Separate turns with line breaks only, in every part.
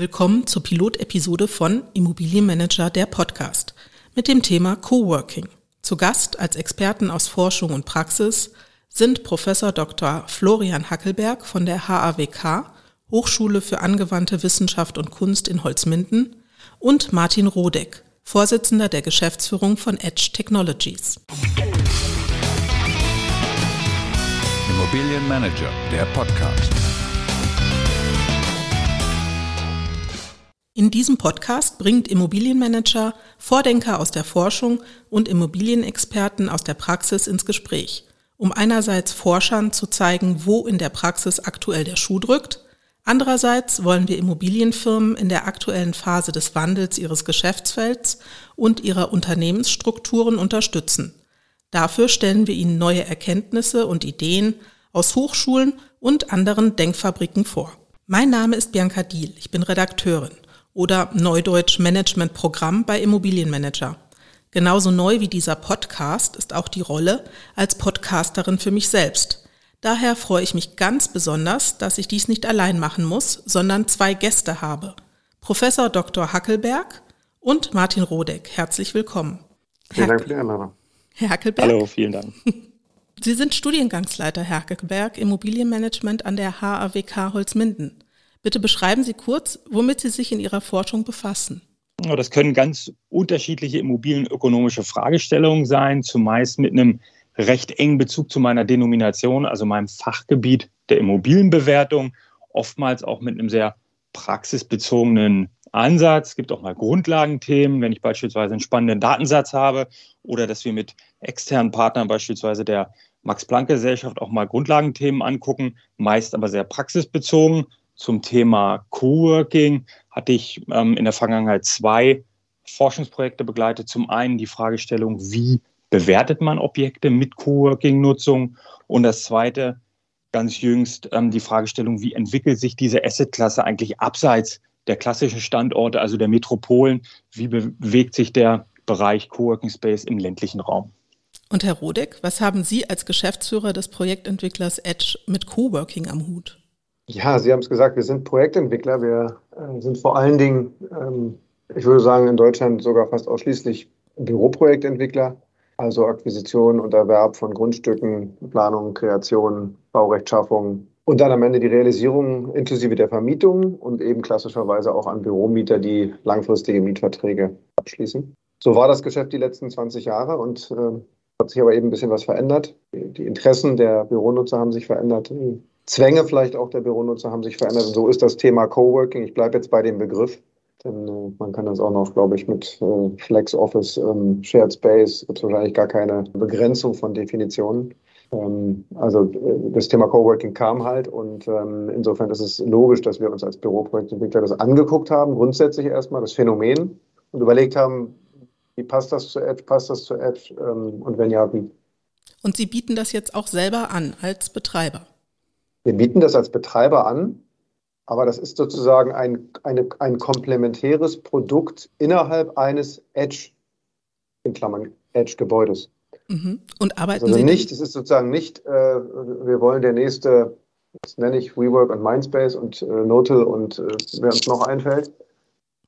Willkommen zur Pilotepisode von Immobilienmanager der Podcast mit dem Thema Coworking. Zu Gast als Experten aus Forschung und Praxis sind Professor Dr. Florian Hackelberg von der HAWK, Hochschule für angewandte Wissenschaft und Kunst in Holzminden und Martin Rodeck, Vorsitzender der Geschäftsführung von Edge Technologies.
Immobilienmanager, der Podcast.
In diesem Podcast bringt Immobilienmanager Vordenker aus der Forschung und Immobilienexperten aus der Praxis ins Gespräch, um einerseits Forschern zu zeigen, wo in der Praxis aktuell der Schuh drückt, andererseits wollen wir Immobilienfirmen in der aktuellen Phase des Wandels ihres Geschäftsfelds und ihrer Unternehmensstrukturen unterstützen. Dafür stellen wir ihnen neue Erkenntnisse und Ideen aus Hochschulen und anderen Denkfabriken vor. Mein Name ist Bianca Diel, ich bin Redakteurin oder Neudeutsch Managementprogramm bei Immobilienmanager. Genauso neu wie dieser Podcast ist auch die Rolle als Podcasterin für mich selbst. Daher freue ich mich ganz besonders, dass ich dies nicht allein machen muss, sondern zwei Gäste habe. Professor Dr. Hackelberg und Martin Rodeck. Herzlich willkommen.
Vielen Dank für die Einladung.
Herr Hackelberg.
Hallo, vielen Dank.
Sie sind Studiengangsleiter Herr Hackelberg Immobilienmanagement an der HAWK Holzminden. Bitte beschreiben Sie kurz, womit Sie sich in Ihrer Forschung befassen.
Das können ganz unterschiedliche immobilienökonomische Fragestellungen sein, zumeist mit einem recht engen Bezug zu meiner Denomination, also meinem Fachgebiet der Immobilienbewertung, oftmals auch mit einem sehr praxisbezogenen Ansatz. Es gibt auch mal Grundlagenthemen, wenn ich beispielsweise einen spannenden Datensatz habe oder dass wir mit externen Partnern, beispielsweise der Max-Planck-Gesellschaft, auch mal Grundlagenthemen angucken, meist aber sehr praxisbezogen zum Thema Coworking hatte ich ähm, in der Vergangenheit zwei Forschungsprojekte begleitet. Zum einen die Fragestellung, wie bewertet man Objekte mit Coworking-Nutzung? Und das zweite, ganz jüngst, ähm, die Fragestellung, wie entwickelt sich diese Assetklasse eigentlich abseits der klassischen Standorte, also der Metropolen? Wie bewegt sich der Bereich Coworking Space im ländlichen Raum?
Und Herr Rodeck, was haben Sie als Geschäftsführer des Projektentwicklers Edge mit Coworking am Hut?
Ja, Sie haben es gesagt, wir sind Projektentwickler. Wir äh, sind vor allen Dingen, ähm, ich würde sagen, in Deutschland sogar fast ausschließlich Büroprojektentwickler, also Akquisition und Erwerb von Grundstücken, Planung, Kreation, Baurechtschaffung und dann am Ende die Realisierung inklusive der Vermietung und eben klassischerweise auch an Büromieter, die langfristige Mietverträge abschließen. So war das Geschäft die letzten 20 Jahre und äh, hat sich aber eben ein bisschen was verändert. Die Interessen der Büronutzer haben sich verändert. Zwänge vielleicht auch der Büronutzer haben sich verändert. Und so ist das Thema Coworking. Ich bleibe jetzt bei dem Begriff, denn äh, man kann das auch noch, glaube ich, mit äh, Flex Office, ähm, Shared Space, gibt wahrscheinlich gar keine Begrenzung von Definitionen. Ähm, also äh, das Thema Coworking kam halt und ähm, insofern ist es logisch, dass wir uns als Büroprojektentwickler das angeguckt haben, grundsätzlich erstmal das Phänomen und überlegt haben, wie passt das zu Edge, passt das zu Edge ähm, und wenn ja, wie.
Und Sie bieten das jetzt auch selber an als Betreiber?
Wir bieten das als Betreiber an, aber das ist sozusagen ein, eine, ein komplementäres Produkt innerhalb eines Edge, in Klammern Edge-Gebäudes.
Mhm. Und arbeiten
also
Sie
nicht, es ist sozusagen nicht, äh, wir wollen der nächste, das nenne ich WeWork und Mindspace und äh, Notal und äh, wer uns noch einfällt,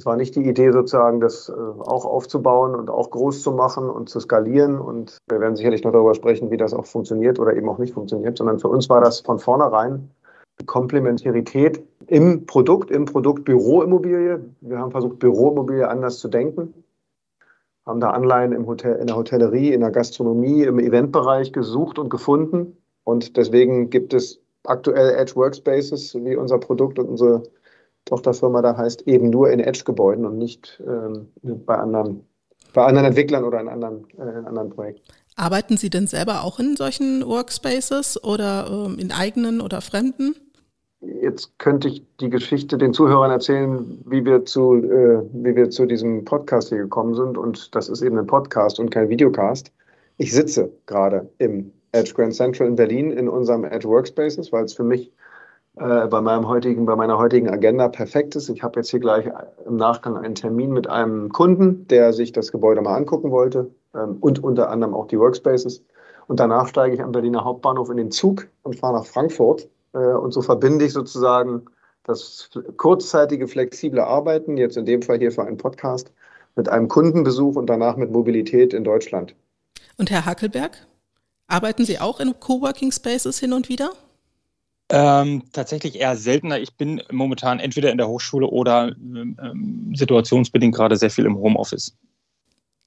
es war nicht die Idee, sozusagen das äh, auch aufzubauen und auch groß zu machen und zu skalieren. Und wir werden sicherlich noch darüber sprechen, wie das auch funktioniert oder eben auch nicht funktioniert, sondern für uns war das von vornherein die Komplementarität im Produkt, im Produkt Büroimmobilie. Wir haben versucht, Büroimmobilie anders zu denken, haben da Anleihen im Hotel, in der Hotellerie, in der Gastronomie, im Eventbereich gesucht und gefunden. Und deswegen gibt es aktuell Edge Workspaces wie unser Produkt und unsere Tochterfirma da heißt, eben nur in Edge-Gebäuden und nicht ähm, bei, anderen, bei anderen Entwicklern oder in anderen, äh, in anderen Projekten.
Arbeiten Sie denn selber auch in solchen Workspaces oder ähm, in eigenen oder fremden?
Jetzt könnte ich die Geschichte den Zuhörern erzählen, wie wir zu, äh, wie wir zu diesem Podcast hier gekommen sind. Und das ist eben ein Podcast und kein Videocast. Ich sitze gerade im Edge Grand Central in Berlin in unserem Edge Workspaces, weil es für mich äh, bei, meinem heutigen, bei meiner heutigen Agenda perfekt ist. Ich habe jetzt hier gleich im Nachgang einen Termin mit einem Kunden, der sich das Gebäude mal angucken wollte ähm, und unter anderem auch die Workspaces. Und danach steige ich am Berliner Hauptbahnhof in den Zug und fahre nach Frankfurt. Äh, und so verbinde ich sozusagen das kurzzeitige, flexible Arbeiten, jetzt in dem Fall hier für einen Podcast, mit einem Kundenbesuch und danach mit Mobilität in Deutschland.
Und Herr Hackelberg, arbeiten Sie auch in Coworking Spaces hin und wieder?
Ähm, tatsächlich eher seltener. Ich bin momentan entweder in der Hochschule oder ähm, situationsbedingt gerade sehr viel im Homeoffice.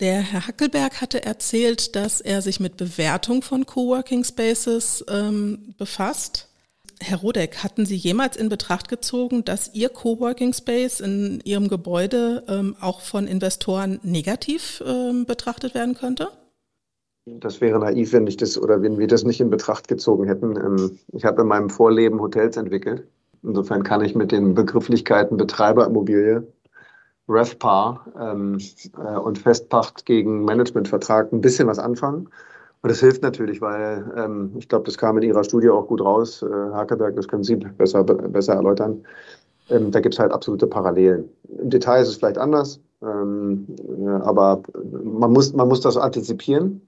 Der Herr Hackelberg hatte erzählt, dass er sich mit Bewertung von Coworking Spaces ähm, befasst. Herr Rodeck, hatten Sie jemals in Betracht gezogen, dass Ihr Coworking Space in Ihrem Gebäude ähm, auch von Investoren negativ ähm, betrachtet werden könnte?
Das wäre naiv, wenn ich das oder wenn wir das nicht in Betracht gezogen hätten. Ähm, ich habe in meinem Vorleben Hotels entwickelt. Insofern kann ich mit den Begrifflichkeiten Betreiberimmobilie, RevPAR ähm, äh, und Festpacht gegen Managementvertrag ein bisschen was anfangen. Und das hilft natürlich, weil ähm, ich glaube, das kam in Ihrer Studie auch gut raus. Äh, Hakeberg, das können Sie besser, besser erläutern. Ähm, da gibt es halt absolute Parallelen. Im Detail ist es vielleicht anders, ähm, äh, aber man muss, man muss das antizipieren.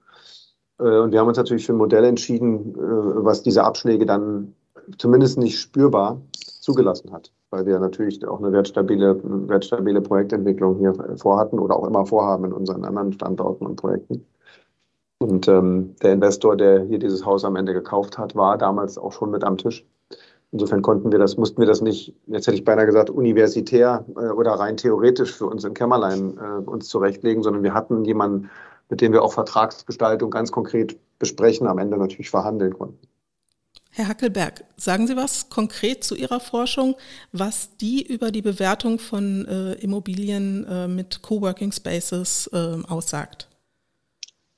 Äh, und wir haben uns natürlich für ein Modell entschieden, äh, was diese Abschläge dann zumindest nicht spürbar zugelassen hat, weil wir natürlich auch eine wertstabile, wertstabile Projektentwicklung hier vorhatten oder auch immer vorhaben in unseren anderen Standorten und Projekten. Und ähm, der Investor, der hier dieses Haus am Ende gekauft hat, war damals auch schon mit am Tisch. Insofern konnten wir das, mussten wir das nicht, jetzt hätte ich beinahe gesagt, universitär äh, oder rein theoretisch für uns im Kämmerlein äh, uns zurechtlegen, sondern wir hatten jemanden, mit dem wir auch Vertragsgestaltung ganz konkret besprechen, am Ende natürlich verhandeln konnten.
Herr Hackelberg, sagen Sie was konkret zu Ihrer Forschung, was die über die Bewertung von äh, Immobilien äh, mit Coworking Spaces äh, aussagt?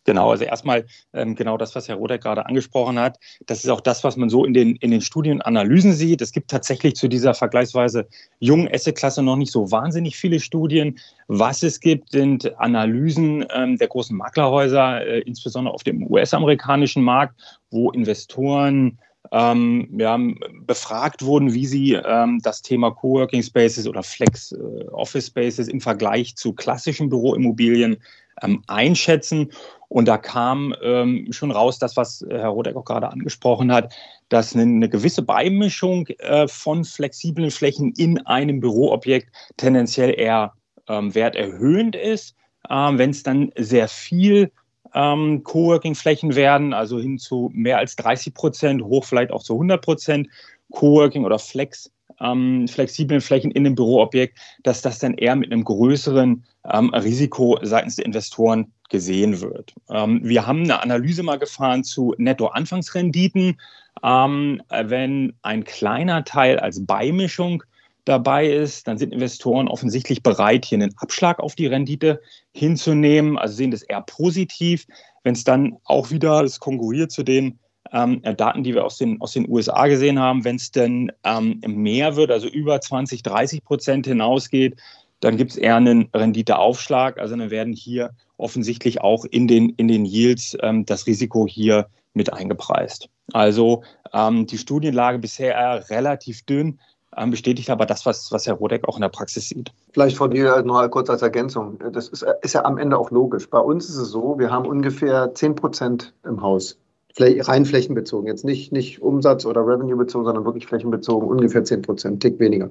Genau, also erstmal ähm, genau das, was Herr Rodeck gerade angesprochen hat. Das ist auch das, was man so in den, in den Studienanalysen sieht. Es gibt tatsächlich zu dieser vergleichsweise jungen Asset-Klasse noch nicht so wahnsinnig viele Studien. Was es gibt, sind Analysen ähm, der großen Maklerhäuser, äh, insbesondere auf dem US-amerikanischen Markt, wo Investoren ähm, ja, befragt wurden, wie sie ähm, das Thema Coworking Spaces oder Flex äh, Office Spaces im Vergleich zu klassischen Büroimmobilien ähm, einschätzen. Und da kam ähm, schon raus, das, was Herr Rodeck auch gerade angesprochen hat, dass eine, eine gewisse Beimischung äh, von flexiblen Flächen in einem Büroobjekt tendenziell eher ähm, werterhöhend ist. Ähm, Wenn es dann sehr viel ähm, Coworking-Flächen werden, also hin zu mehr als 30 Prozent, hoch vielleicht auch zu 100 Prozent Coworking oder Flex ähm, flexiblen Flächen in einem Büroobjekt, dass das dann eher mit einem größeren ähm, Risiko seitens der Investoren gesehen wird. Ähm, wir haben eine Analyse mal gefahren zu Netto-Anfangsrenditen. Ähm, wenn ein kleiner Teil als Beimischung dabei ist, dann sind Investoren offensichtlich bereit, hier einen Abschlag auf die Rendite hinzunehmen, also sehen das eher positiv. Wenn es dann auch wieder, das konkurriert zu den ähm, Daten, die wir aus den, aus den USA gesehen haben, wenn es denn ähm, mehr wird, also über 20, 30 Prozent hinausgeht, dann gibt es eher einen Renditeaufschlag. Also dann werden hier offensichtlich auch in den, in den Yields ähm, das Risiko hier mit eingepreist. Also ähm, die Studienlage bisher relativ dünn, ähm, bestätigt aber das, was, was Herr Rodeck auch in der Praxis sieht.
Vielleicht von mir noch kurz als Ergänzung. Das ist, ist ja am Ende auch logisch. Bei uns ist es so, wir haben ungefähr 10 Prozent im Haus rein flächenbezogen. Jetzt nicht, nicht Umsatz- oder Revenue bezogen, sondern wirklich flächenbezogen, ungefähr 10 Prozent, Tick weniger.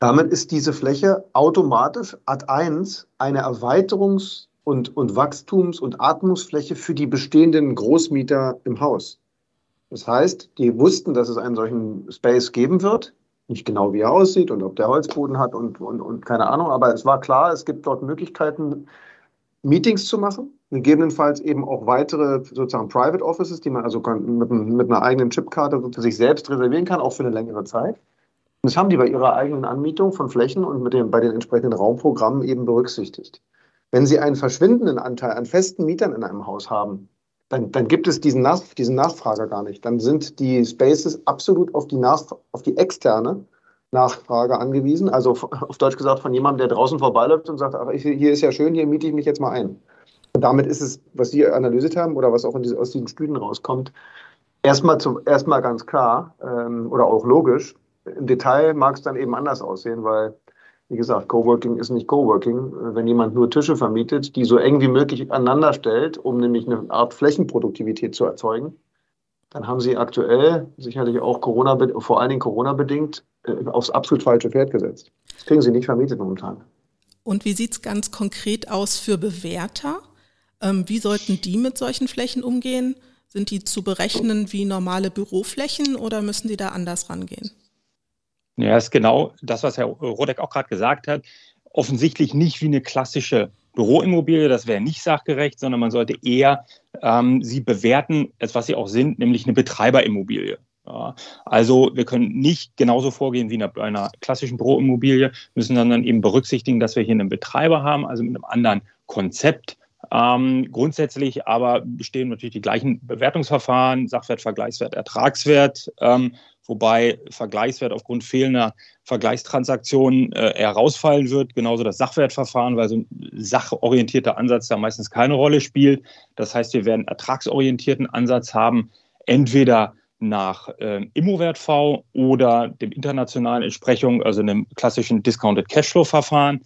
Damit ist diese Fläche automatisch ad 1 eine Erweiterungs- und, und Wachstums- und Atmungsfläche für die bestehenden Großmieter im Haus. Das heißt, die wussten, dass es einen solchen Space geben wird. Nicht genau, wie er aussieht und ob der Holzboden hat und, und, und keine Ahnung, aber es war klar, es gibt dort Möglichkeiten, Meetings zu machen, gegebenenfalls eben auch weitere sozusagen Private Offices, die man also mit, mit einer eigenen Chipkarte sich selbst reservieren kann, auch für eine längere Zeit. Und das haben die bei ihrer eigenen Anmietung von Flächen und mit dem, bei den entsprechenden Raumprogrammen eben berücksichtigt. Wenn Sie einen verschwindenden Anteil an festen Mietern in einem Haus haben, dann, dann gibt es diesen, Nach diesen Nachfrager gar nicht. Dann sind die Spaces absolut auf die, Nach auf die externe Nachfrage angewiesen. Also auf Deutsch gesagt von jemandem, der draußen vorbeiläuft und sagt, ach, hier ist ja schön, hier miete ich mich jetzt mal ein. Und damit ist es, was Sie analysiert haben oder was auch diese, aus diesen Studien rauskommt, erstmal, zum, erstmal ganz klar ähm, oder auch logisch. Im Detail mag es dann eben anders aussehen, weil, wie gesagt, Coworking ist nicht Coworking. Wenn jemand nur Tische vermietet, die so eng wie möglich aneinander stellt, um nämlich eine Art Flächenproduktivität zu erzeugen, dann haben Sie aktuell sicherlich auch Corona, vor allen Dingen Corona-bedingt, äh, aufs absolut falsche Pferd gesetzt. Das kriegen Sie nicht vermietet momentan.
Und wie sieht es ganz konkret aus für Bewerter? Ähm, wie sollten die mit solchen Flächen umgehen? Sind die zu berechnen wie normale Büroflächen oder müssen die da anders rangehen?
Ja, ist genau das, was Herr Rodeck auch gerade gesagt hat. Offensichtlich nicht wie eine klassische Büroimmobilie, das wäre nicht sachgerecht, sondern man sollte eher ähm, sie bewerten, als was sie auch sind, nämlich eine Betreiberimmobilie. Ja, also wir können nicht genauso vorgehen wie bei einer klassischen Büroimmobilie, müssen dann eben berücksichtigen, dass wir hier einen Betreiber haben, also mit einem anderen Konzept. Ähm, grundsätzlich aber bestehen natürlich die gleichen Bewertungsverfahren, Sachwert, Vergleichswert, Ertragswert. Ähm, wobei Vergleichswert aufgrund fehlender Vergleichstransaktionen äh, herausfallen wird. Genauso das Sachwertverfahren, weil so ein sachorientierter Ansatz da meistens keine Rolle spielt. Das heißt, wir werden ertragsorientierten Ansatz haben, entweder nach äh, Immowert-V oder dem internationalen Entsprechung, also einem klassischen Discounted Cashflow-Verfahren.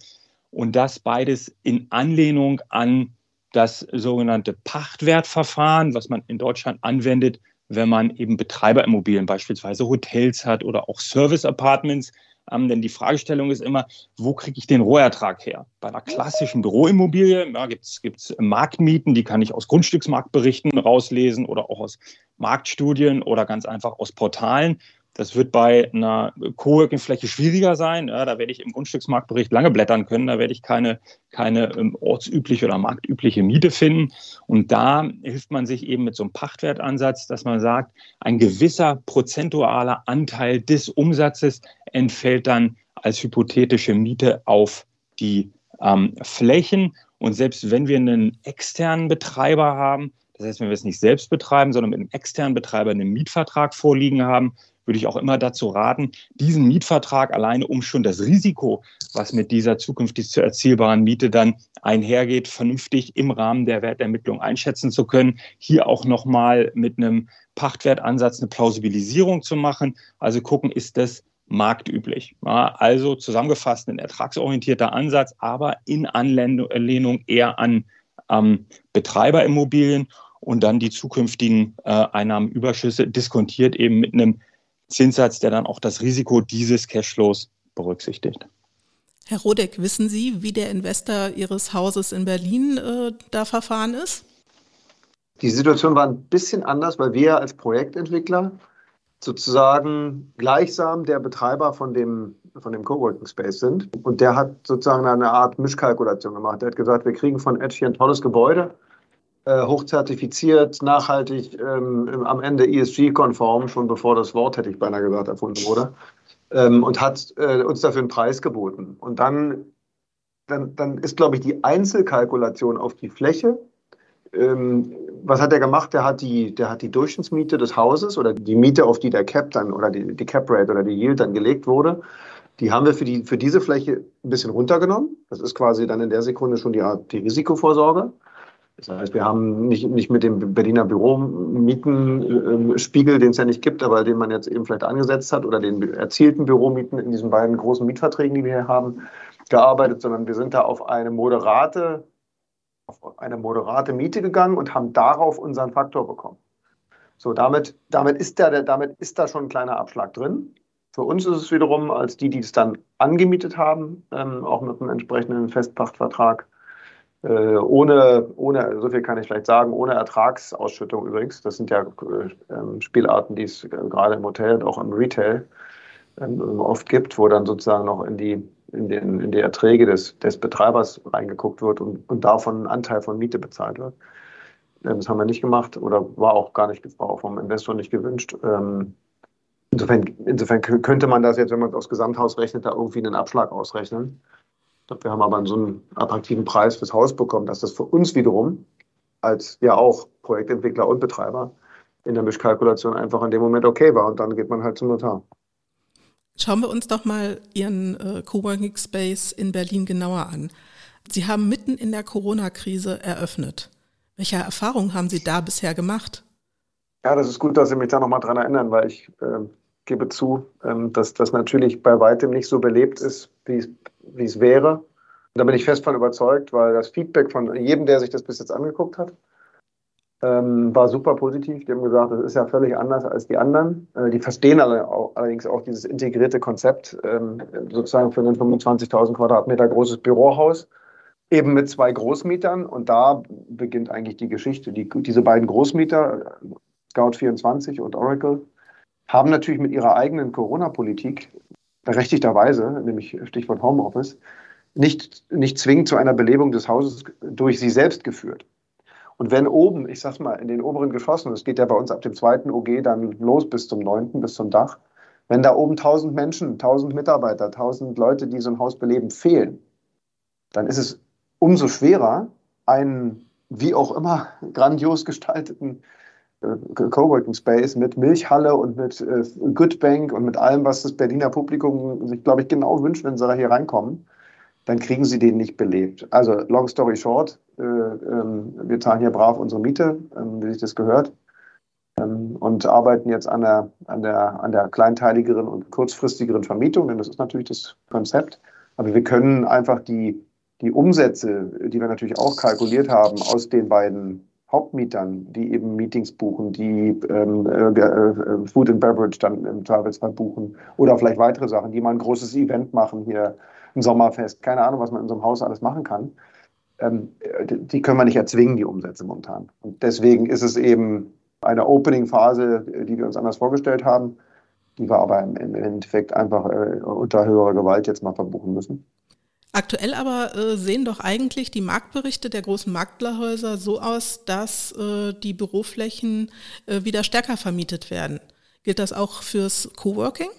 Und das beides in Anlehnung an das sogenannte Pachtwertverfahren, was man in Deutschland anwendet, wenn man eben Betreiberimmobilien, beispielsweise Hotels hat oder auch Service-Apartments. Ähm, denn die Fragestellung ist immer, wo kriege ich den Rohertrag her? Bei einer klassischen Büroimmobilie ja, gibt es Marktmieten, die kann ich aus Grundstücksmarktberichten rauslesen oder auch aus Marktstudien oder ganz einfach aus Portalen. Das wird bei einer Coworking-Fläche schwieriger sein. Ja, da werde ich im Grundstücksmarktbericht lange blättern können. Da werde ich keine, keine ähm, ortsübliche oder marktübliche Miete finden. Und da hilft man sich eben mit so einem Pachtwertansatz, dass man sagt, ein gewisser prozentualer Anteil des Umsatzes entfällt dann als hypothetische Miete auf die ähm, Flächen. Und selbst wenn wir einen externen Betreiber haben, das heißt, wenn wir es nicht selbst betreiben, sondern mit einem externen Betreiber einen Mietvertrag vorliegen haben, würde ich auch immer dazu raten, diesen Mietvertrag alleine, um schon das Risiko, was mit dieser zukünftig zu erzielbaren Miete dann einhergeht, vernünftig im Rahmen der Wertermittlung einschätzen zu können. Hier auch nochmal mit einem Pachtwertansatz eine Plausibilisierung zu machen. Also gucken, ist das marktüblich. Ja, also zusammengefasst ein ertragsorientierter Ansatz, aber in Anlehnung eher an ähm, Betreiberimmobilien und dann die zukünftigen äh, Einnahmenüberschüsse diskontiert eben mit einem Zinssatz, der dann auch das Risiko dieses Cashflows berücksichtigt.
Herr Rodeck, wissen Sie, wie der Investor Ihres Hauses in Berlin äh, da verfahren ist?
Die Situation war ein bisschen anders, weil wir als Projektentwickler sozusagen gleichsam der Betreiber von dem, von dem Coworking Space sind. Und der hat sozusagen eine Art Mischkalkulation gemacht. Er hat gesagt, wir kriegen von Edge hier ein tolles Gebäude äh, hochzertifiziert, nachhaltig, ähm, am Ende ESG-konform, schon bevor das Wort, hätte ich beinahe gesagt, erfunden wurde, ähm, und hat äh, uns dafür einen Preis geboten. Und dann, dann, dann ist, glaube ich, die Einzelkalkulation auf die Fläche. Ähm, was hat er gemacht? Der hat, die, der hat die Durchschnittsmiete des Hauses oder die Miete, auf die der Cap dann oder die, die Cap Rate oder die Yield dann gelegt wurde, die haben wir für, die, für diese Fläche ein bisschen runtergenommen. Das ist quasi dann in der Sekunde schon die, die Risikovorsorge. Das heißt, wir haben nicht, nicht mit dem Berliner Büromietenspiegel, den es ja nicht gibt, aber den man jetzt eben vielleicht angesetzt hat, oder den erzielten Büromieten in diesen beiden großen Mietverträgen, die wir hier haben, gearbeitet, sondern wir sind da auf eine moderate, auf eine moderate Miete gegangen und haben darauf unseren Faktor bekommen. So, damit, damit, ist da, damit ist da schon ein kleiner Abschlag drin. Für uns ist es wiederum, als die, die es dann angemietet haben, ähm, auch mit einem entsprechenden Festpachtvertrag, ohne, ohne, so viel kann ich vielleicht sagen, ohne Ertragsausschüttung übrigens. Das sind ja äh, Spielarten, die es gerade im Hotel und auch im Retail ähm, oft gibt, wo dann sozusagen noch in die, in den, in die Erträge des, des Betreibers reingeguckt wird und, und davon ein Anteil von Miete bezahlt wird. Ähm, das haben wir nicht gemacht oder war auch gar nicht, war auch vom Investor nicht gewünscht. Ähm, insofern, insofern könnte man das jetzt, wenn man es aufs Gesamthaus rechnet, da irgendwie einen Abschlag ausrechnen wir haben aber so einen attraktiven Preis fürs Haus bekommen, dass das für uns wiederum als ja auch Projektentwickler und Betreiber in der Mischkalkulation einfach in dem Moment okay war und dann geht man halt zum Notar.
Schauen wir uns doch mal Ihren äh, Coworking Space in Berlin genauer an. Sie haben mitten in der Corona-Krise eröffnet. Welche Erfahrungen haben Sie da bisher gemacht?
Ja, das ist gut, dass Sie mich da nochmal dran erinnern, weil ich äh, gebe zu, ähm, dass das natürlich bei weitem nicht so belebt ist, wie es wäre. Und da bin ich fest von überzeugt, weil das Feedback von jedem, der sich das bis jetzt angeguckt hat, ähm, war super positiv. Die haben gesagt, das ist ja völlig anders als die anderen. Äh, die verstehen allerdings auch dieses integrierte Konzept, ähm, sozusagen für ein 25.000 Quadratmeter großes Bürohaus, eben mit zwei Großmietern. Und da beginnt eigentlich die Geschichte. Die, diese beiden Großmieter, Scout24 und Oracle, haben natürlich mit ihrer eigenen Corona-Politik berechtigterweise, nämlich Stichwort Homeoffice, nicht, nicht zwingend zu einer Belebung des Hauses durch sie selbst geführt. Und wenn oben, ich sag's mal, in den oberen Geschossen, das geht ja bei uns ab dem zweiten OG dann los bis zum neunten, bis zum Dach, wenn da oben 1000 Menschen, 1000 Mitarbeiter, 1000 Leute, die so ein Haus beleben, fehlen, dann ist es umso schwerer, einen wie auch immer grandios gestalteten Coworking Space mit Milchhalle und mit äh, Goodbank und mit allem, was das Berliner Publikum sich, glaube ich, genau wünscht, wenn sie da hier reinkommen, dann kriegen sie den nicht belebt. Also, long story short, äh, ähm, wir zahlen hier brav unsere Miete, ähm, wie sich das gehört, ähm, und arbeiten jetzt an der, an, der, an der kleinteiligeren und kurzfristigeren Vermietung, denn das ist natürlich das Konzept. Aber wir können einfach die, die Umsätze, die wir natürlich auch kalkuliert haben, aus den beiden Hauptmietern, die eben Meetings buchen, die ähm, äh, äh, Food and Beverage dann im Zweifelsfall buchen oder vielleicht weitere Sachen, die mal ein großes Event machen hier, ein Sommerfest, keine Ahnung, was man in so einem Haus alles machen kann. Ähm, die können wir nicht erzwingen, die Umsätze momentan. Und deswegen ist es eben eine Opening-Phase, die wir uns anders vorgestellt haben, die wir aber im, Endeffekt einfach äh, unter höherer Gewalt jetzt mal verbuchen müssen.
Aktuell aber äh, sehen doch eigentlich die Marktberichte der großen Maklerhäuser so aus, dass äh, die Büroflächen äh, wieder stärker vermietet werden. Gilt das auch fürs Coworking?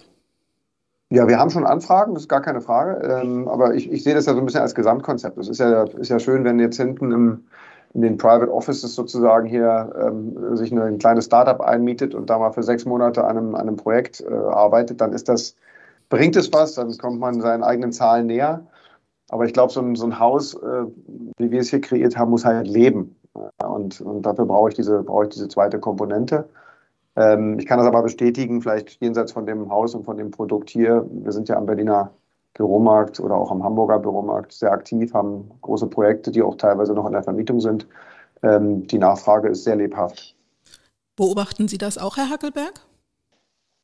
Ja, wir haben schon Anfragen, das ist gar keine Frage. Ähm, aber ich, ich sehe das ja so ein bisschen als Gesamtkonzept. Es ist ja, ist ja schön, wenn jetzt hinten im, in den Private Offices sozusagen hier ähm, sich eine, ein kleines Startup einmietet und da mal für sechs Monate an einem, an einem Projekt äh, arbeitet, dann ist das, bringt es was, dann kommt man seinen eigenen Zahlen näher. Aber ich glaube, so ein, so ein Haus, äh, wie wir es hier kreiert haben, muss halt leben. Und, und dafür brauche ich, diese, ich diese zweite Komponente. Ähm, ich kann das aber bestätigen, vielleicht jenseits von dem Haus und von dem Produkt hier. Wir sind ja am Berliner Büromarkt oder auch am Hamburger Büromarkt sehr aktiv, haben große Projekte, die auch teilweise noch in der Vermietung sind. Ähm, die Nachfrage ist sehr lebhaft.
Beobachten Sie das auch, Herr Hackelberg?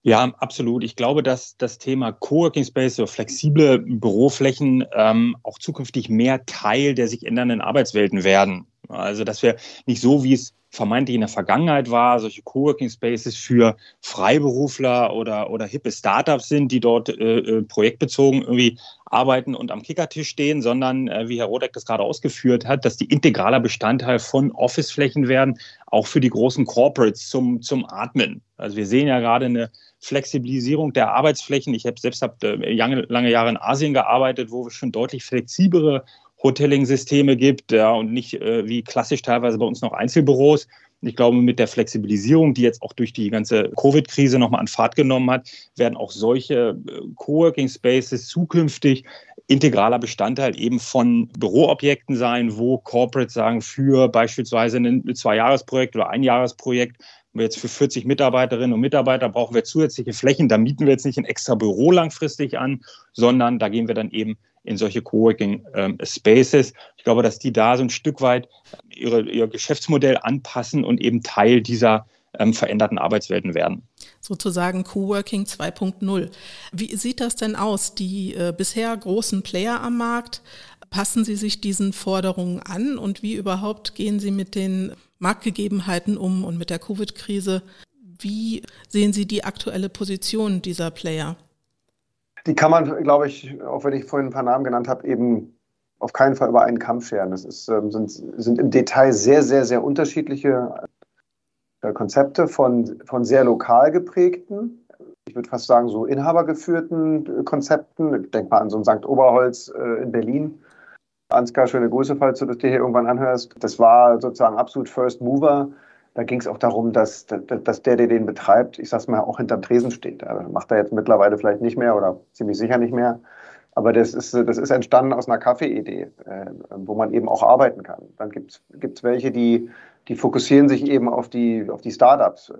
Ja, absolut. Ich glaube, dass das Thema Coworking Space oder flexible Büroflächen ähm, auch zukünftig mehr Teil der sich ändernden Arbeitswelten werden. Also, dass wir nicht so, wie es vermeintlich in der Vergangenheit war, solche Coworking Spaces für Freiberufler oder, oder hippe Startups sind, die dort äh, äh, projektbezogen irgendwie arbeiten und am Kickertisch stehen, sondern äh, wie Herr Rodeck das gerade ausgeführt hat, dass die integraler Bestandteil von Officeflächen werden, auch für die großen Corporates zum, zum Atmen. Also wir sehen ja gerade eine Flexibilisierung der Arbeitsflächen. Ich habe selbst hab, äh, lange, Jahre in Asien gearbeitet, wo wir schon deutlich flexiblere Hoteling-Systeme gibt ja, und nicht äh, wie klassisch teilweise bei uns noch Einzelbüros. Ich glaube, mit der Flexibilisierung, die jetzt auch durch die ganze Covid-Krise nochmal an Fahrt genommen hat, werden auch solche äh, Coworking Spaces zukünftig integraler Bestandteil eben von Büroobjekten sein, wo Corporates sagen, für beispielsweise ein Zwei-Jahres-Projekt oder ein Jahresprojekt jetzt für 40 Mitarbeiterinnen und Mitarbeiter brauchen wir zusätzliche Flächen. Da mieten wir jetzt nicht ein extra Büro langfristig an, sondern da gehen wir dann eben in solche Coworking ähm, Spaces. Ich glaube, dass die da so ein Stück weit ihre, ihr Geschäftsmodell anpassen und eben Teil dieser ähm, veränderten Arbeitswelten werden.
Sozusagen Coworking 2.0. Wie sieht das denn aus? Die äh, bisher großen Player am Markt, passen sie sich diesen Forderungen an und wie überhaupt gehen sie mit den Marktgegebenheiten um und mit der Covid-Krise? Wie sehen Sie die aktuelle Position dieser Player?
Die kann man, glaube ich, auch wenn ich vorhin ein paar Namen genannt habe, eben auf keinen Fall über einen Kampf scheren. Das ist, ähm, sind, sind im Detail sehr, sehr, sehr unterschiedliche äh, Konzepte von, von sehr lokal geprägten, ich würde fast sagen, so inhabergeführten äh, Konzepten. Ich denke mal an so ein St. Oberholz äh, in Berlin. Ansgar, schöne Grüße, falls du das dir hier irgendwann anhörst. Das war sozusagen absolut First Mover. Da ging es auch darum, dass, dass der, der den betreibt, ich sag's mal, auch hinterm Tresen steht. Also macht er jetzt mittlerweile vielleicht nicht mehr oder ziemlich sicher nicht mehr. Aber das ist, das ist entstanden aus einer Kaffeeidee, äh, wo man eben auch arbeiten kann. Dann gibt es welche, die, die fokussieren sich eben auf die, auf die Startups,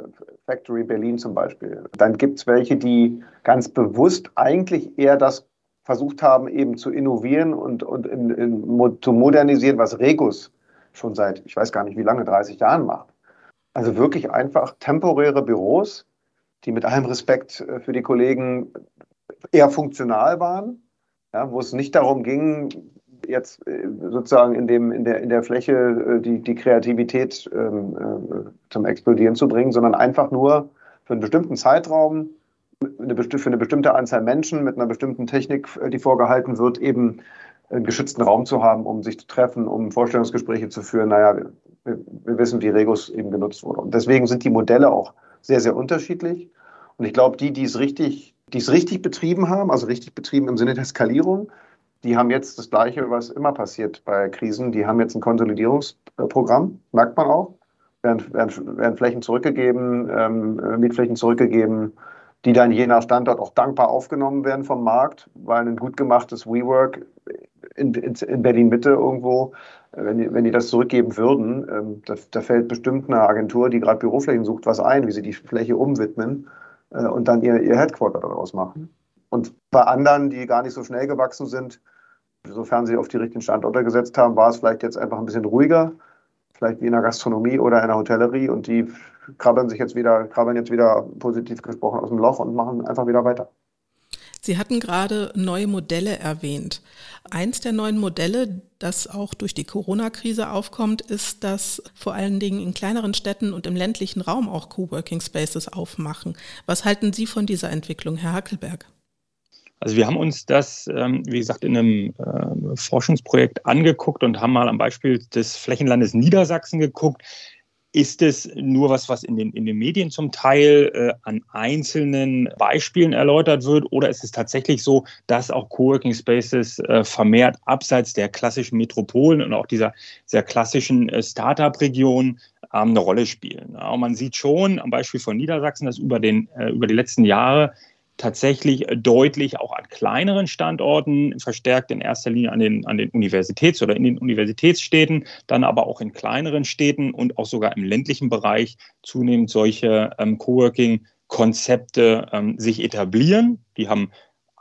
Factory Berlin zum Beispiel. Dann gibt es welche, die ganz bewusst eigentlich eher das versucht haben, eben zu innovieren und, und in, in, zu modernisieren, was Regus schon seit, ich weiß gar nicht wie lange, 30 Jahren macht. Also wirklich einfach temporäre Büros, die mit allem Respekt äh, für die Kollegen eher funktional waren, ja, wo es nicht darum ging, jetzt äh, sozusagen in, dem, in, der, in der Fläche äh, die, die Kreativität ähm, äh, zum Explodieren zu bringen, sondern einfach nur für einen bestimmten Zeitraum, eine, für eine bestimmte Anzahl Menschen mit einer bestimmten Technik, die vorgehalten wird, eben einen geschützten Raum zu haben, um sich zu treffen, um Vorstellungsgespräche zu führen. Naja, wir, wir wissen, wie Regus eben genutzt wurde. Und deswegen sind die Modelle auch sehr, sehr unterschiedlich. Und ich glaube, die, die es richtig, die es richtig betrieben haben, also richtig betrieben im Sinne der Skalierung, die haben jetzt das Gleiche, was immer passiert bei Krisen. Die haben jetzt ein Konsolidierungsprogramm, merkt man auch. Werden, werden, werden Flächen zurückgegeben, ähm, Mietflächen zurückgegeben, die dann je nach Standort auch dankbar aufgenommen werden vom Markt, weil ein gut gemachtes WeWork in, in, in Berlin-Mitte irgendwo, wenn die, wenn die das zurückgeben würden, ähm, da, da, fällt bestimmt eine Agentur, die gerade Büroflächen sucht, was ein, wie sie die Fläche umwidmen äh, und dann ihr, ihr Headquarter daraus machen. Und bei anderen, die gar nicht so schnell gewachsen sind, sofern sie auf die richtigen Standorte gesetzt haben, war es vielleicht jetzt einfach ein bisschen ruhiger, vielleicht wie in der Gastronomie oder in der Hotellerie und die krabbeln sich jetzt wieder, krabbeln jetzt wieder positiv gesprochen aus dem Loch und machen einfach wieder weiter.
Sie hatten gerade neue Modelle erwähnt. Eins der neuen Modelle, das auch durch die Corona-Krise aufkommt, ist, dass vor allen Dingen in kleineren Städten und im ländlichen Raum auch Coworking Spaces aufmachen. Was halten Sie von dieser Entwicklung, Herr Hackelberg?
Also wir haben uns das, ähm, wie gesagt, in einem äh, Forschungsprojekt angeguckt und haben mal am Beispiel des Flächenlandes Niedersachsen geguckt. Ist es nur was, was in den, in den Medien zum Teil äh, an einzelnen Beispielen erläutert wird? Oder ist es tatsächlich so, dass auch Coworking Spaces äh, vermehrt abseits der klassischen Metropolen und auch dieser sehr klassischen äh, Startup-Region ähm, eine Rolle spielen? Ja, man sieht schon am Beispiel von Niedersachsen, dass über, den, äh, über die letzten Jahre tatsächlich deutlich auch an kleineren Standorten, verstärkt in erster Linie an den, an den Universitäts- oder in den Universitätsstädten, dann aber auch in kleineren Städten und auch sogar im ländlichen Bereich zunehmend solche ähm, Coworking-Konzepte ähm, sich etablieren. Die haben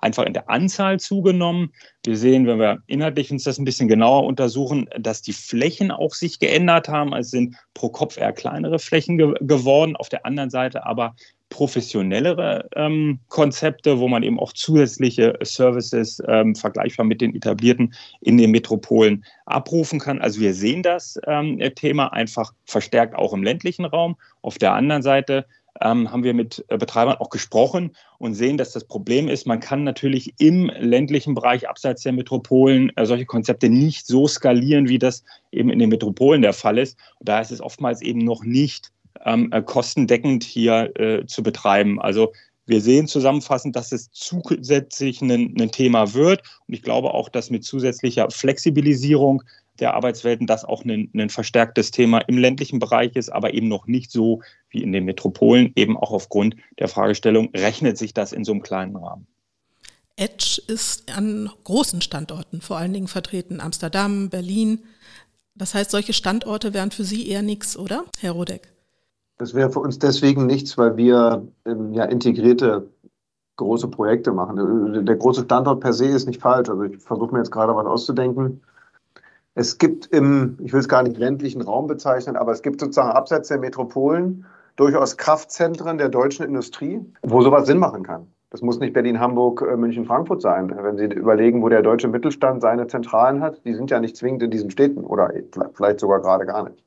einfach in der Anzahl zugenommen. Wir sehen, wenn wir inhaltlich uns das ein bisschen genauer untersuchen, dass die Flächen auch sich geändert haben. Es sind pro Kopf eher kleinere Flächen ge geworden. Auf der anderen Seite aber professionellere ähm, Konzepte, wo man eben auch zusätzliche Services ähm, vergleichbar mit den etablierten in den Metropolen abrufen kann. Also wir sehen das ähm, Thema einfach verstärkt auch im ländlichen Raum. Auf der anderen Seite ähm, haben wir mit äh, Betreibern auch gesprochen und sehen, dass das Problem ist, man kann natürlich im ländlichen Bereich abseits der Metropolen äh, solche Konzepte nicht so skalieren, wie das eben in den Metropolen der Fall ist. Und da ist es oftmals eben noch nicht ähm, äh, kostendeckend hier äh, zu betreiben. Also wir sehen zusammenfassend, dass es zusätzlich ein, ein, Thema wird. Und ich glaube auch, dass mit zusätzlicher Flexibilisierung der Arbeitswelten das auch ein, ein verstärktes Thema im ländlichen Bereich ist, aber eben noch nicht so wie in den Metropolen, eben auch aufgrund der Fragestellung, rechnet sich das in so einem kleinen Rahmen?
Edge ist an großen Standorten vor allen Dingen vertreten, Amsterdam, Berlin. Das heißt, solche Standorte wären für Sie eher nichts, oder, Herr Rodeck?
Das wäre für uns deswegen nichts, weil wir ähm, ja integrierte große Projekte machen. Der große Standort per se ist nicht falsch. Also ich versuche mir jetzt gerade was auszudenken. Es gibt im, ich will es gar nicht ländlichen Raum bezeichnen, aber es gibt sozusagen abseits der Metropolen durchaus Kraftzentren der deutschen Industrie, wo sowas Sinn machen kann. Das muss nicht Berlin, Hamburg, äh, München, Frankfurt sein. Wenn Sie überlegen, wo der deutsche Mittelstand seine Zentralen hat, die sind ja nicht zwingend in diesen Städten oder vielleicht sogar gerade gar nicht.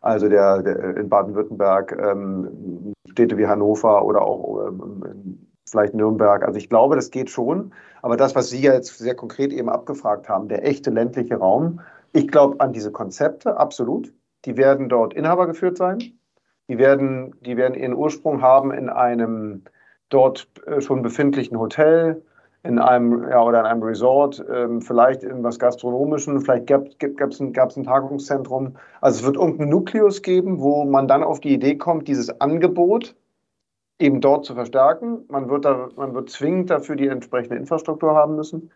Also der, der in Baden-Württemberg, ähm, Städte wie Hannover oder auch ähm, vielleicht Nürnberg. Also ich glaube, das geht schon. Aber das, was Sie jetzt sehr konkret eben abgefragt haben, der echte ländliche Raum, ich glaube an diese Konzepte, absolut. Die werden dort Inhaber geführt sein. Die werden, die werden ihren Ursprung haben in einem dort äh, schon befindlichen Hotel, in einem, ja, oder in einem Resort, ähm, vielleicht in was Gastronomischen, vielleicht gab es ein, ein Tagungszentrum. Also es wird irgendeinen Nukleus geben, wo man dann auf die Idee kommt, dieses Angebot eben dort zu verstärken. Man wird, da, man wird zwingend dafür die entsprechende Infrastruktur haben müssen.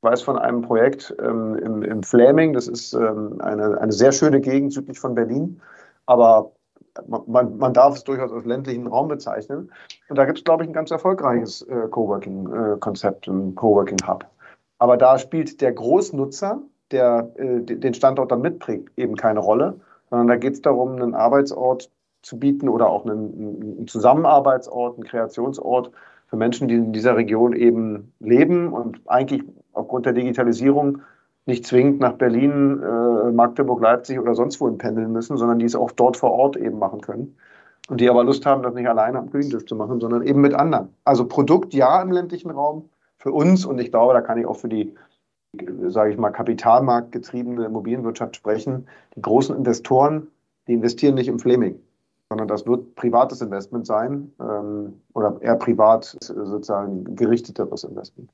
Ich weiß von einem Projekt ähm, im, im Fläming, das ist ähm, eine, eine sehr schöne Gegend südlich von Berlin, aber man, man darf es durchaus als ländlichen Raum bezeichnen. Und da gibt es, glaube ich, ein ganz erfolgreiches äh, Coworking-Konzept, äh, ein Coworking-Hub. Aber da spielt der Großnutzer, der äh, den Standort dann mitprägt, eben keine Rolle, sondern da geht es darum, einen Arbeitsort zu bieten oder auch einen, einen Zusammenarbeitsort, einen Kreationsort für Menschen, die in dieser Region eben leben und eigentlich aufgrund der Digitalisierung nicht zwingend nach Berlin, äh, Magdeburg, Leipzig oder sonst wohin pendeln müssen, sondern die es auch dort vor Ort eben machen können. Und die aber Lust haben, das nicht alleine am Küchentisch zu machen, sondern eben mit anderen. Also Produkt ja im ländlichen Raum für uns und ich glaube, da kann ich auch für die, sage ich mal, kapitalmarktgetriebene Immobilienwirtschaft sprechen. Die großen Investoren, die investieren nicht im Fleming sondern das wird privates Investment sein ähm, oder eher privat sozusagen gerichteteres Investment.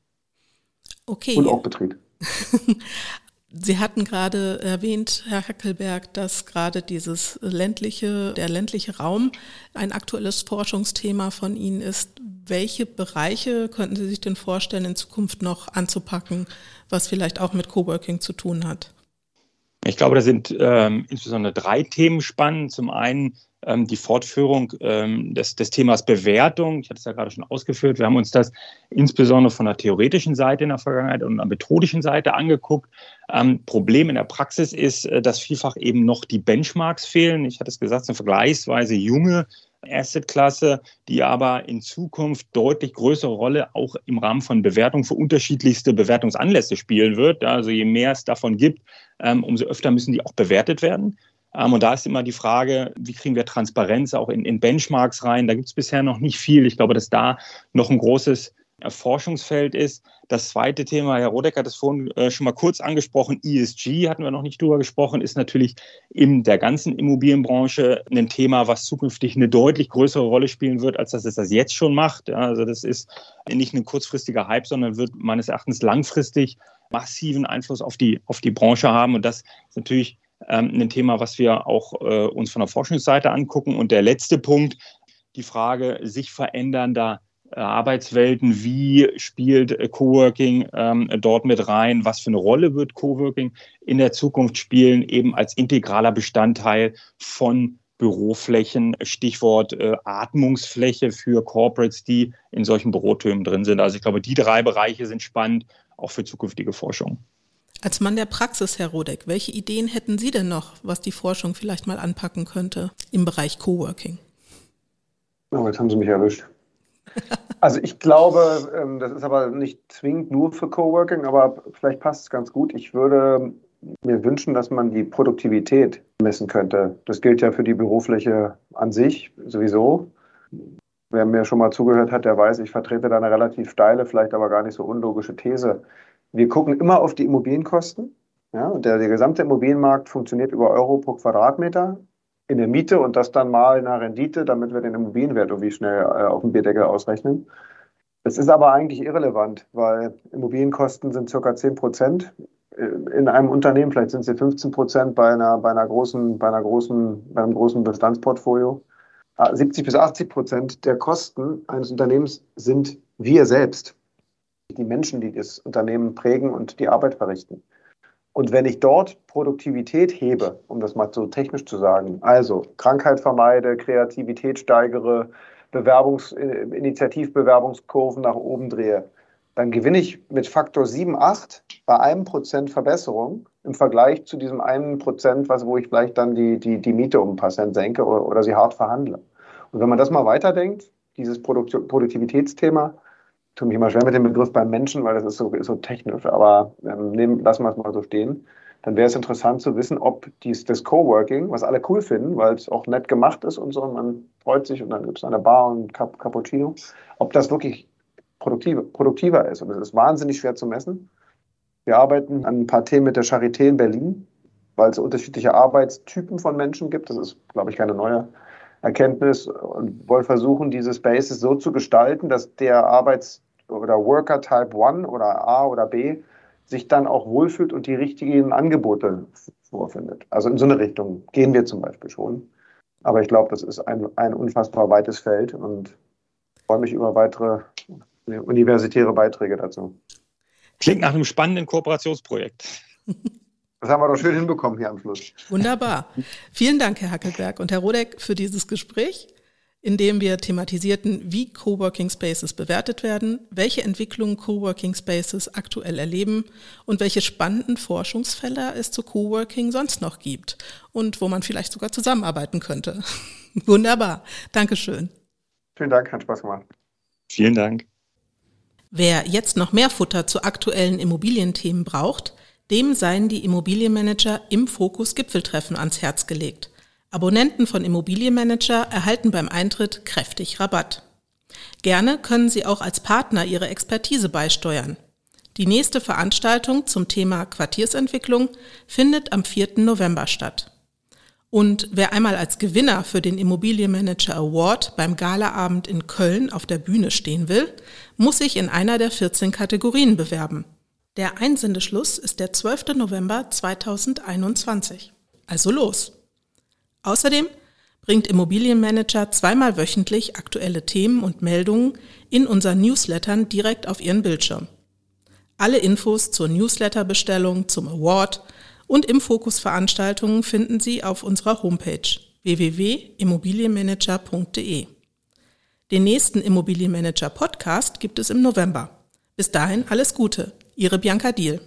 Okay.
Und auch Betrieb.
Sie hatten gerade erwähnt, Herr Hackelberg, dass gerade dieses ländliche, der ländliche Raum ein aktuelles Forschungsthema von Ihnen ist. Welche Bereiche könnten Sie sich denn vorstellen, in Zukunft noch anzupacken, was vielleicht auch mit Coworking zu tun hat?
Ich glaube, da sind ähm, insbesondere drei Themen spannend. Zum einen ähm, die Fortführung ähm, des, des Themas Bewertung. Ich hatte es ja gerade schon ausgeführt. Wir haben uns das insbesondere von der theoretischen Seite in der Vergangenheit und der methodischen Seite angeguckt. Ähm, Problem in der Praxis ist, äh, dass vielfach eben noch die Benchmarks fehlen. Ich hatte es gesagt, eine vergleichsweise junge Assetklasse, die aber in Zukunft deutlich größere Rolle auch im Rahmen von Bewertung für unterschiedlichste Bewertungsanlässe spielen wird. Also je mehr es davon gibt, ähm, umso öfter müssen die auch bewertet werden. Ähm, und da ist immer die Frage, wie kriegen wir Transparenz auch in, in Benchmarks rein? Da gibt es bisher noch nicht viel. Ich glaube, dass da noch ein großes Forschungsfeld ist. Das zweite Thema, Herr Rodeck hat es vorhin äh, schon mal kurz angesprochen, ESG hatten wir noch nicht drüber gesprochen, ist natürlich in der ganzen Immobilienbranche ein Thema, was zukünftig eine deutlich größere Rolle spielen wird, als dass es das jetzt schon macht. also das ist nicht ein kurzfristiger Hype, sondern wird meines Erachtens langfristig massiven Einfluss auf die, auf die Branche haben. Und das ist natürlich ähm, ein Thema, was wir auch äh, uns von der Forschungsseite angucken. Und der letzte Punkt, die Frage sich verändernder äh, Arbeitswelten, wie spielt äh, Coworking ähm, dort mit rein, was für eine Rolle wird Coworking in der Zukunft spielen, eben als integraler Bestandteil von Büroflächen, Stichwort äh, Atmungsfläche für Corporates, die in solchen Bürotönen drin sind. Also ich glaube, die drei Bereiche sind spannend, auch für zukünftige Forschung.
Als Mann der Praxis, Herr Rodeck, welche Ideen hätten Sie denn noch, was die Forschung vielleicht mal anpacken könnte im Bereich Coworking?
Oh, jetzt haben Sie mich erwischt. Also ich glaube, ähm, das ist aber nicht zwingend nur für Coworking, aber vielleicht passt es ganz gut. Ich würde mir wünschen, dass man die Produktivität messen könnte. Das gilt ja für die Bürofläche an sich sowieso. Wer mir schon mal zugehört hat, der weiß, ich vertrete da eine relativ steile, vielleicht aber gar nicht so unlogische These wir gucken immer auf die Immobilienkosten. Ja, und der, der gesamte Immobilienmarkt funktioniert über Euro pro Quadratmeter in der Miete und das dann mal in der Rendite, damit wir den Immobilienwert irgendwie schnell äh, auf dem Bierdeckel ausrechnen. Das ist aber eigentlich irrelevant, weil Immobilienkosten sind circa 10 Prozent äh, in einem Unternehmen, vielleicht sind sie 15 Prozent bei einer, bei einer großen, bei einer großen, bei einem großen Bestandsportfolio. 70 ah, bis 80 Prozent der Kosten eines Unternehmens sind wir selbst die Menschen, die das Unternehmen prägen und die Arbeit verrichten. Und wenn ich dort Produktivität hebe, um das mal so technisch zu sagen, also Krankheit vermeide, Kreativität steigere, Bewerbungs Initiativbewerbungskurven nach oben drehe, dann gewinne ich mit Faktor 7, 8 bei einem Prozent Verbesserung im Vergleich zu diesem einen Prozent, wo ich vielleicht dann die, die, die Miete um ein paar Cent senke oder, oder sie hart verhandle. Und wenn man das mal weiterdenkt, dieses Produkt Produktivitätsthema, tue mich immer schwer mit dem Begriff beim Menschen, weil das ist so, ist so technisch, aber ähm, nehmen, lassen wir es mal so stehen. Dann wäre es interessant zu wissen, ob dies, das Coworking, was alle cool finden, weil es auch nett gemacht ist und so, und man freut sich und dann gibt es eine Bar und Cap Cappuccino, ob das wirklich produktive, produktiver ist. Und das ist wahnsinnig schwer zu messen. Wir arbeiten an ein paar Themen mit der Charité in Berlin, weil es unterschiedliche Arbeitstypen von Menschen gibt. Das ist, glaube ich, keine neue Erkenntnis und wollen versuchen, diese Spaces so zu gestalten, dass der Arbeits- oder Worker Type 1 oder A oder B sich dann auch wohlfühlt und die richtigen Angebote vorfindet. Also in so eine Richtung gehen wir zum Beispiel schon. Aber ich glaube, das ist ein, ein unfassbar weites Feld und freue mich über weitere universitäre Beiträge dazu.
Klingt nach einem spannenden Kooperationsprojekt.
Das haben wir doch schön hinbekommen hier am Schluss.
Wunderbar. Vielen Dank, Herr Hackelberg und Herr Rodeck, für dieses Gespräch. in dem wir thematisierten, wie Coworking Spaces bewertet werden, welche Entwicklungen Coworking Spaces aktuell erleben und welche spannenden Forschungsfelder es zu Coworking sonst noch gibt und wo man vielleicht sogar zusammenarbeiten könnte. Wunderbar. Dankeschön.
Vielen Dank, hat Spaß gemacht.
Vielen Dank.
Wer jetzt noch mehr Futter zu aktuellen Immobilienthemen braucht, dem seien die Immobilienmanager im Fokus Gipfeltreffen ans Herz gelegt. Abonnenten von Immobilienmanager erhalten beim Eintritt kräftig Rabatt. Gerne können Sie auch als Partner Ihre Expertise beisteuern. Die nächste Veranstaltung zum Thema Quartiersentwicklung findet am 4. November statt. Und wer einmal als Gewinner für den Immobilienmanager Award beim Galaabend in Köln auf der Bühne stehen will, muss sich in einer der 14 Kategorien bewerben. Der Einsendeschluss ist der 12. November 2021. Also los! Außerdem bringt Immobilienmanager zweimal wöchentlich aktuelle Themen und Meldungen in unseren Newslettern direkt auf Ihren Bildschirm. Alle Infos zur Newsletterbestellung, zum Award und im Fokus Veranstaltungen finden Sie auf unserer Homepage www.immobilienmanager.de. Den nächsten Immobilienmanager Podcast gibt es im November. Bis dahin alles Gute. Ihre Bianca Diel.